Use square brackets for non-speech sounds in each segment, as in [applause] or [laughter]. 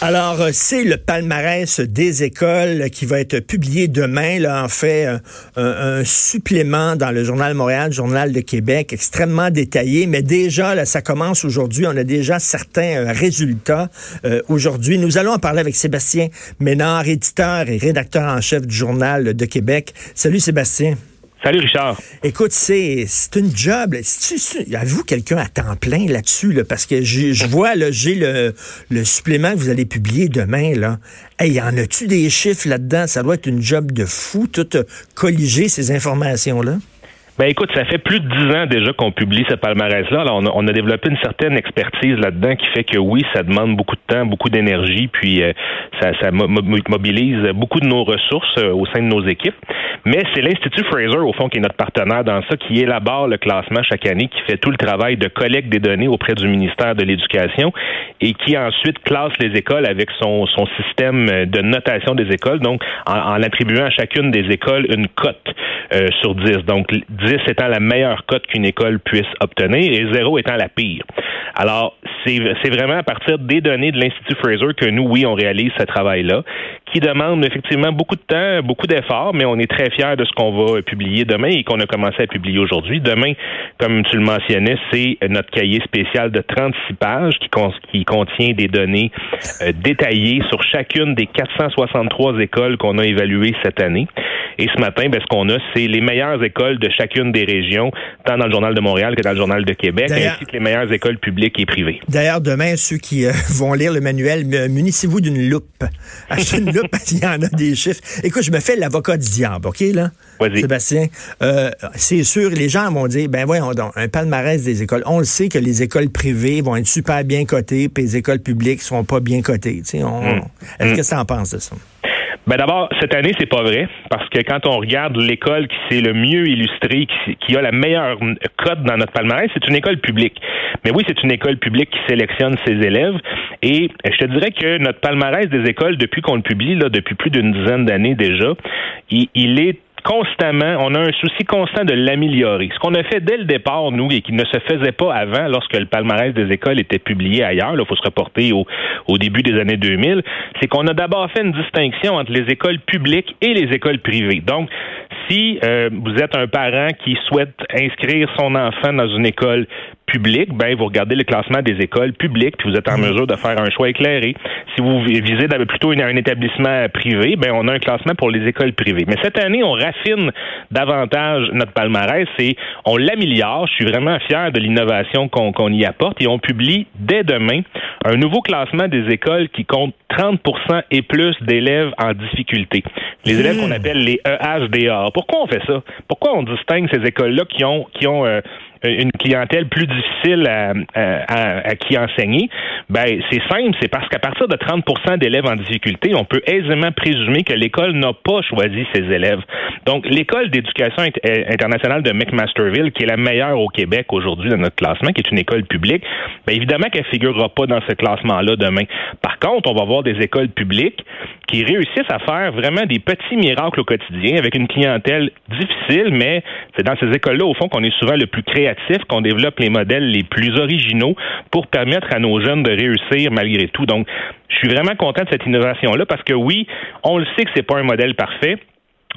Alors, euh, c'est le palmarès des écoles qui va être publié demain. Là, en fait, un, un, supplément dans le Journal Montréal, Journal de Québec, extrêmement détaillé. Mais déjà, là, ça commence aujourd'hui. On a déjà certains euh, résultats euh, aujourd'hui. Nous allons en parler avec Sébastien Ménard, éditeur et rédacteur en chef du Journal de Québec. Salut Sébastien. Salut Richard. Écoute, c'est une job. Avez-vous quelqu'un à temps plein là-dessus là? Parce que je vois j'ai le, le supplément que vous allez publier demain là. Hey, y en a-tu des chiffres là-dedans? Ça doit être une job de fou, tout colliger ces informations là. Ben écoute, ça fait plus de dix ans déjà qu'on publie ce palmarès-là. Alors, on, a, développé une certaine expertise là-dedans qui fait que oui, ça demande beaucoup de temps, beaucoup d'énergie, puis euh, ça, ça mobilise beaucoup de nos ressources euh, au sein de nos équipes. Mais c'est l'Institut Fraser, au fond, qui est notre partenaire dans ça, qui élabore le classement chaque année, qui fait tout le travail de collecte des données auprès du ministère de l'Éducation et qui ensuite classe les écoles avec son, son système de notation des écoles, donc en, attribuant à chacune des écoles une cote euh, sur 10. Donc 10 étant la meilleure cote qu'une école puisse obtenir et 0 étant la pire. Alors, c'est vraiment à partir des données de l'Institut Fraser que nous, oui, on réalise ce travail-là, qui demande effectivement beaucoup de temps, beaucoup d'efforts, mais on est très fiers de ce qu'on va publier demain et qu'on a commencé à publier aujourd'hui. Demain, comme tu le mentionnais, c'est notre cahier spécial de 36 pages qui, qui contient des données euh, détaillées sur chacune des 463 écoles qu'on a évaluées cette année. Et ce matin, ben, ce qu'on a, c'est les meilleures écoles de chacune des régions, tant dans le Journal de Montréal que dans le Journal de Québec, ainsi que les meilleures écoles publiques et privées. D'ailleurs, demain, ceux qui euh, [laughs] vont lire le manuel, munissez-vous d'une loupe. [laughs] Achetez une loupe [laughs] parce qu'il y en a des chiffres. Écoute, je me fais l'avocat du diable, OK, là? Sébastien, euh, c'est sûr, les gens vont dire, ben voyons donc, un palmarès des écoles. On le sait que les écoles privées vont être super bien cotées, puis les écoles publiques seront pas bien cotées. On, mm. Est-ce que tu en penses de ça? Ben d'abord, cette année, c'est pas vrai, parce que quand on regarde l'école qui s'est le mieux illustrée, qui, a la meilleure cote dans notre palmarès, c'est une école publique. Mais oui, c'est une école publique qui sélectionne ses élèves. Et je te dirais que notre palmarès des écoles, depuis qu'on le publie, là, depuis plus d'une dizaine d'années déjà, il est constamment, on a un souci constant de l'améliorer. Ce qu'on a fait dès le départ, nous, et qui ne se faisait pas avant lorsque le palmarès des écoles était publié ailleurs, il faut se reporter au, au début des années 2000, c'est qu'on a d'abord fait une distinction entre les écoles publiques et les écoles privées. Donc, si euh, vous êtes un parent qui souhaite inscrire son enfant dans une école publique, ben vous regardez le classement des écoles publiques, puis vous êtes en mm. mesure de faire un choix éclairé. Si vous visez plutôt un établissement privé, ben on a un classement pour les écoles privées. Mais cette année, on raffine davantage notre palmarès et on l'améliore. Je suis vraiment fier de l'innovation qu'on y apporte et on publie dès demain un nouveau classement des écoles qui compte 30% et plus d'élèves en difficulté. Les élèves qu'on hmm. appelle les EHDA. Pourquoi on fait ça? Pourquoi on distingue ces écoles-là qui ont, qui ont euh, une clientèle plus difficile à, à, qui enseigner, ben c'est simple, c'est parce qu'à partir de 30% d'élèves en difficulté, on peut aisément présumer que l'école n'a pas choisi ses élèves. Donc l'école d'éducation euh, internationale de McMasterville, qui est la meilleure au Québec aujourd'hui dans notre classement, qui est une école publique, ben évidemment qu'elle figurera pas dans ce classement-là demain. Par contre, on va voir des écoles publiques qui réussissent à faire vraiment des petits miracles au quotidien avec une clientèle difficile, mais c'est dans ces écoles-là, au fond, qu'on est souvent le plus créatif, qu'on développe les modèles les plus originaux pour permettre à nos jeunes de réussir malgré tout. Donc, je suis vraiment content de cette innovation-là parce que oui, on le sait que c'est pas un modèle parfait.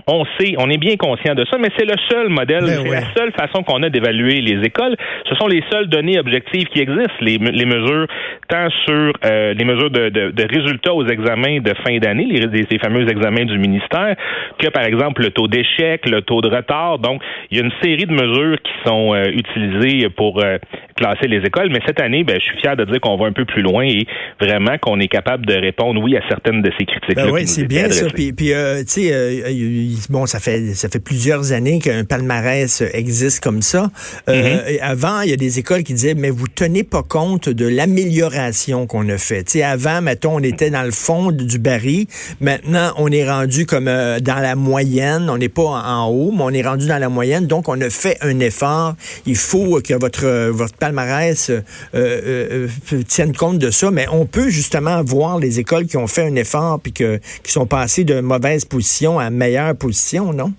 On sait, on est bien conscient de ça, mais c'est le seul modèle, ben c'est la seule façon qu'on a d'évaluer les écoles. Ce sont les seules données objectives qui existent, les, les mesures tant sur euh, les mesures de, de, de, résultats aux examens de fin d'année, les, les, fameux examens du ministère, que par exemple le taux d'échec, le taux de retard. Donc, il y a une série de mesures qui sont euh, utilisées pour euh, classer les écoles. Mais cette année, ben, je suis fier de dire qu'on va un peu plus loin et vraiment qu'on est capable de répondre, oui, à certaines de ces critiques. Ben oui, c'est bien ça. Puis, puis euh, tu sais, euh, bon, ça fait ça fait plusieurs années qu'un palmarès existe comme ça. Euh, mm-hmm. Avant, il y a des écoles qui disaient, mais vous tenez pas compte de l'amélioration qu'on a fait. Tu sais, avant, mettons, on était dans le fond du baril. Maintenant, on est rendu comme dans la moyenne. On n'est pas en haut, mais on est rendu dans la moyenne. Donc, on a fait un effort. Il faut que votre votre palmarès euh, euh, euh, tiennent compte de ça, mais on peut justement voir les écoles qui ont fait un effort puis qui sont passées de mauvaise position à meilleure position, non?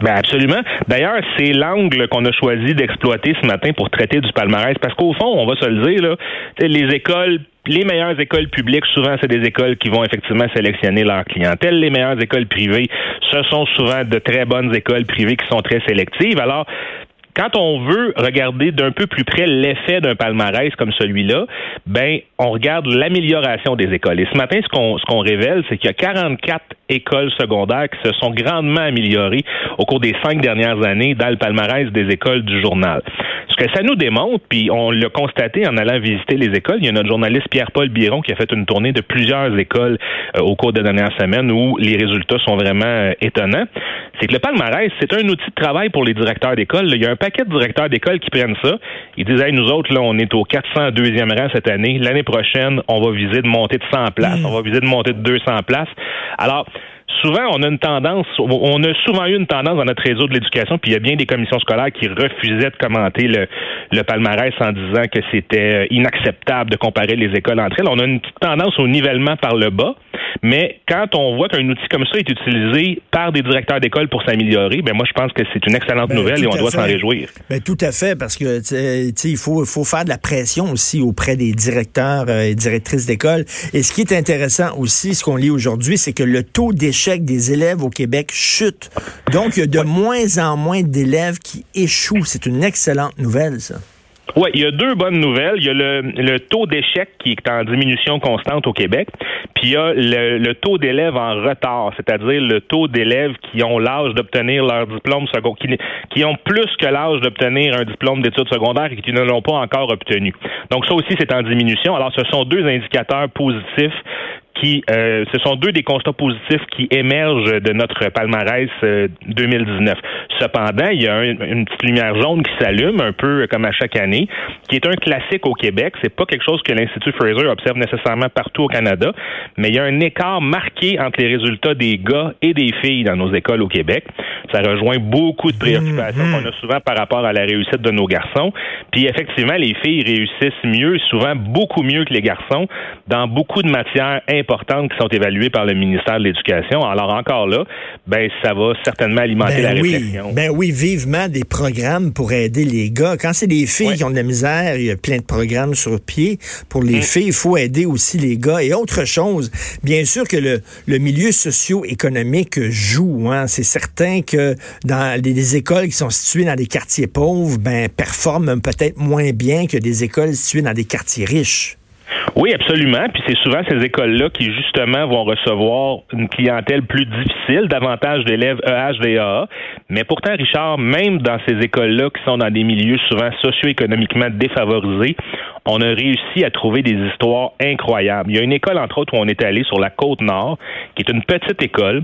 Ben absolument. D'ailleurs, c'est l'angle qu'on a choisi d'exploiter ce matin pour traiter du palmarès, parce qu'au fond, on va se le dire, là, les écoles les meilleures écoles publiques, souvent, c'est des écoles qui vont effectivement sélectionner leur clientèle. Les meilleures écoles privées, ce sont souvent de très bonnes écoles privées qui sont très sélectives. Alors, quand on veut regarder d'un peu plus près l'effet d'un palmarès comme celui-là, ben on regarde l'amélioration des écoles. Et ce matin, ce qu'on ce qu'on révèle, c'est qu'il y a 44 écoles secondaires qui se sont grandement améliorées au cours des cinq dernières années dans le palmarès des écoles du journal. Ce que ça nous démontre, puis on l'a constaté en allant visiter les écoles, il y a notre journaliste Pierre-Paul Biron qui a fait une tournée de plusieurs écoles euh, au cours des dernières semaines où les résultats sont vraiment euh, étonnants. C'est que le palmarès, c'est un outil de travail pour les directeurs d'école. Il y a paquet de directeurs d'école qui prennent ça. Ils disent, nous autres, là, on est au 402e rang cette année. L'année prochaine, on va viser de monter de 100 places. Hmm. On va viser de monter de 200 places. Alors, souvent, on a une tendance, on a souvent eu une tendance dans notre réseau de l'éducation, puis il y a bien des commissions scolaires qui refusaient de commenter le, le palmarès en disant que c'était euh, inacceptable de comparer les écoles entre elles. On a une petite tendance au nivellement par le bas. Mais quand on voit qu'un outil comme ça est utilisé par des directeurs d'école pour s'améliorer, ben moi je pense que c'est une excellente ben, nouvelle et on doit s'en réjouir. Ben, tout à fait, parce que il faut, faut faire de la pression aussi auprès des directeurs euh, et directrices d'école. Et ce qui est intéressant aussi, ce qu'on lit aujourd'hui, c'est que le taux d'échec des élèves au Québec chute. Donc, il y a de moins en moins d'élèves qui échouent. C'est une excellente nouvelle, ça. Oui, il y a deux bonnes nouvelles. Il y a le, taux d'échec qui est en diminution constante au Québec, puis il y a le, taux d'élèves en retard, c'est-à-dire le taux d'élèves qui ont l'âge d'obtenir leur diplôme secondaire, qui, qui, ont plus que l'âge d'obtenir un diplôme d'études secondaires et qui ne l'ont pas encore obtenu. Donc ça aussi, c'est en diminution. Alors, ce sont deux indicateurs positifs qui, euh, ce sont deux des constats positifs qui émergent de notre palmarès 2019. Euh, Cependant, il y a une petite lumière jaune qui s'allume un peu comme à chaque année, qui est un classique au Québec. C'est pas quelque chose que l'Institut Fraser observe nécessairement partout au Canada, mais il y a un écart marqué entre les résultats des gars et des filles dans nos écoles au Québec. Ça rejoint beaucoup de préoccupations mm-hmm. qu'on a souvent par rapport à la réussite de nos garçons. Puis effectivement, les filles réussissent mieux, souvent beaucoup mieux que les garçons, dans beaucoup de matières importantes qui sont évaluées par le ministère de l'Éducation. Alors encore là, ben ça va certainement alimenter ben la réflexion. Ben oui, vivement des programmes pour aider les gars. Quand c'est des filles qui ont de la misère, il y a plein de programmes sur pied. Pour les mm. filles, il faut aider aussi les gars. Et autre chose, bien sûr que le, le milieu socio-économique joue. Hein. C'est certain que dans les, écoles qui sont situées dans des quartiers pauvres, ben performent peut-être moins bien que des écoles situées dans des quartiers riches. Oui, absolument. Puis c'est souvent ces écoles-là qui, justement, vont recevoir une clientèle plus difficile, davantage d'élèves EHVA. Mais pourtant, Richard, même dans ces écoles-là qui sont dans des milieux souvent socio-économiquement défavorisés, on a réussi à trouver des histoires incroyables. Il y a une école, entre autres, où on est allé sur la côte nord, qui est une petite école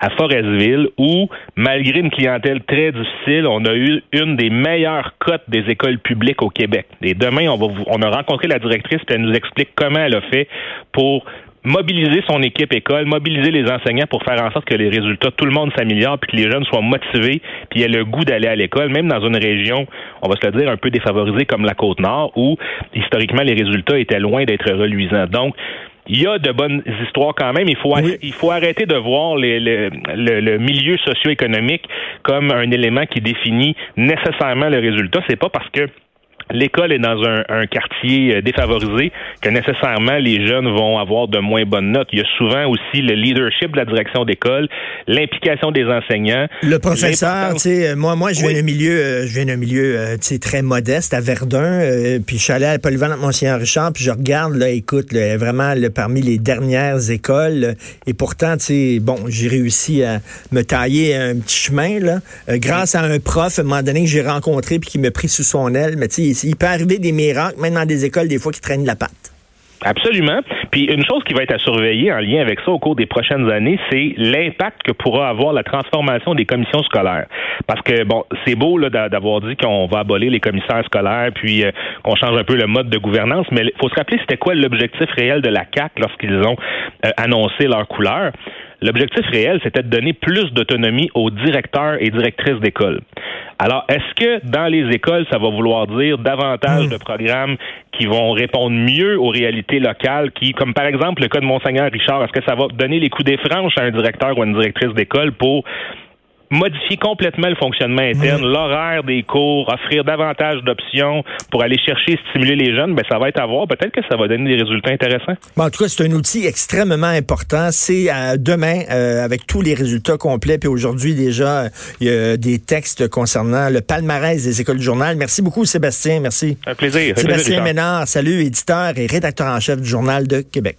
à Forestville, où, malgré une clientèle très difficile, on a eu une des meilleures cotes des écoles publiques au Québec. Et demain, on, va, on a rencontré la directrice, puis elle nous explique comment elle a fait pour mobiliser son équipe école, mobiliser les enseignants pour faire en sorte que les résultats, tout le monde s'améliore, puis que les jeunes soient motivés, puis aient le goût d'aller à l'école, même dans une région, on va se le dire, un peu défavorisée comme la Côte-Nord, où historiquement les résultats étaient loin d'être reluisants. Donc, il y a de bonnes histoires quand même. Il faut, il faut arrêter de voir le, le, milieu socio-économique comme un élément qui définit nécessairement le résultat. C'est pas parce que l'école est dans un, quartier euh, défavorisé que nécessairement les jeunes vont avoir de moins bonnes notes. Il y a souvent aussi le leadership de la direction d'école, l'implication des enseignants. Le professeur, tu sais, moi, moi, je viens d'un milieu, euh, je viens d'un milieu, euh, tu sais, très modeste à Verdun, puis je suis allé à Polyvalente Monseigneur Richard, puis je regarde, là, écoute, vraiment, parmi les dernières écoles, et pourtant, tu sais, bon, j'ai réussi à me tailler un petit chemin, là, grâce à un prof, à un moment donné, que j'ai rencontré, puis qui m'a pris sous son aile, mais tu sais, il peut arriver des miracles, même dans des écoles, des fois, qui traînent la patte. Absolument. Puis une chose qui va être à surveiller en lien avec ça au cours des prochaines années, c'est l'impact que pourra avoir la transformation des commissions scolaires. Parce que bon, c'est beau d'avoir dit qu'on va abolir les commissaires scolaires, puis euh, qu'on change un peu le mode de gouvernance, mais il faut se rappeler c'était quoi l'objectif réel de la CAC lorsqu'ils ont euh, annoncé leur couleur. L'objectif réel, c'était de donner plus d'autonomie aux directeurs et directrices d'école. Alors, est-ce que dans les écoles, ça va vouloir dire davantage hmm. de programmes qui vont répondre mieux aux réalités locales, qui, comme par exemple le cas de Monseigneur Richard, est-ce que ça va donner les coups des franches à un directeur ou à une directrice d'école pour modifier complètement le fonctionnement interne, l'horaire des cours, offrir davantage d'options pour aller chercher, stimuler les jeunes, ben ça va être à voir. Peut-être que ça va donner des résultats intéressants. en tout cas, c'est un outil extrêmement important. C'est euh, demain, euh, avec tous les résultats complets, puis aujourd'hui déjà, il y a des textes concernant le palmarès des écoles du journal. Merci beaucoup, Sébastien. Merci. Un plaisir. Sébastien Ménard, salut, éditeur et rédacteur en chef du Journal de Québec.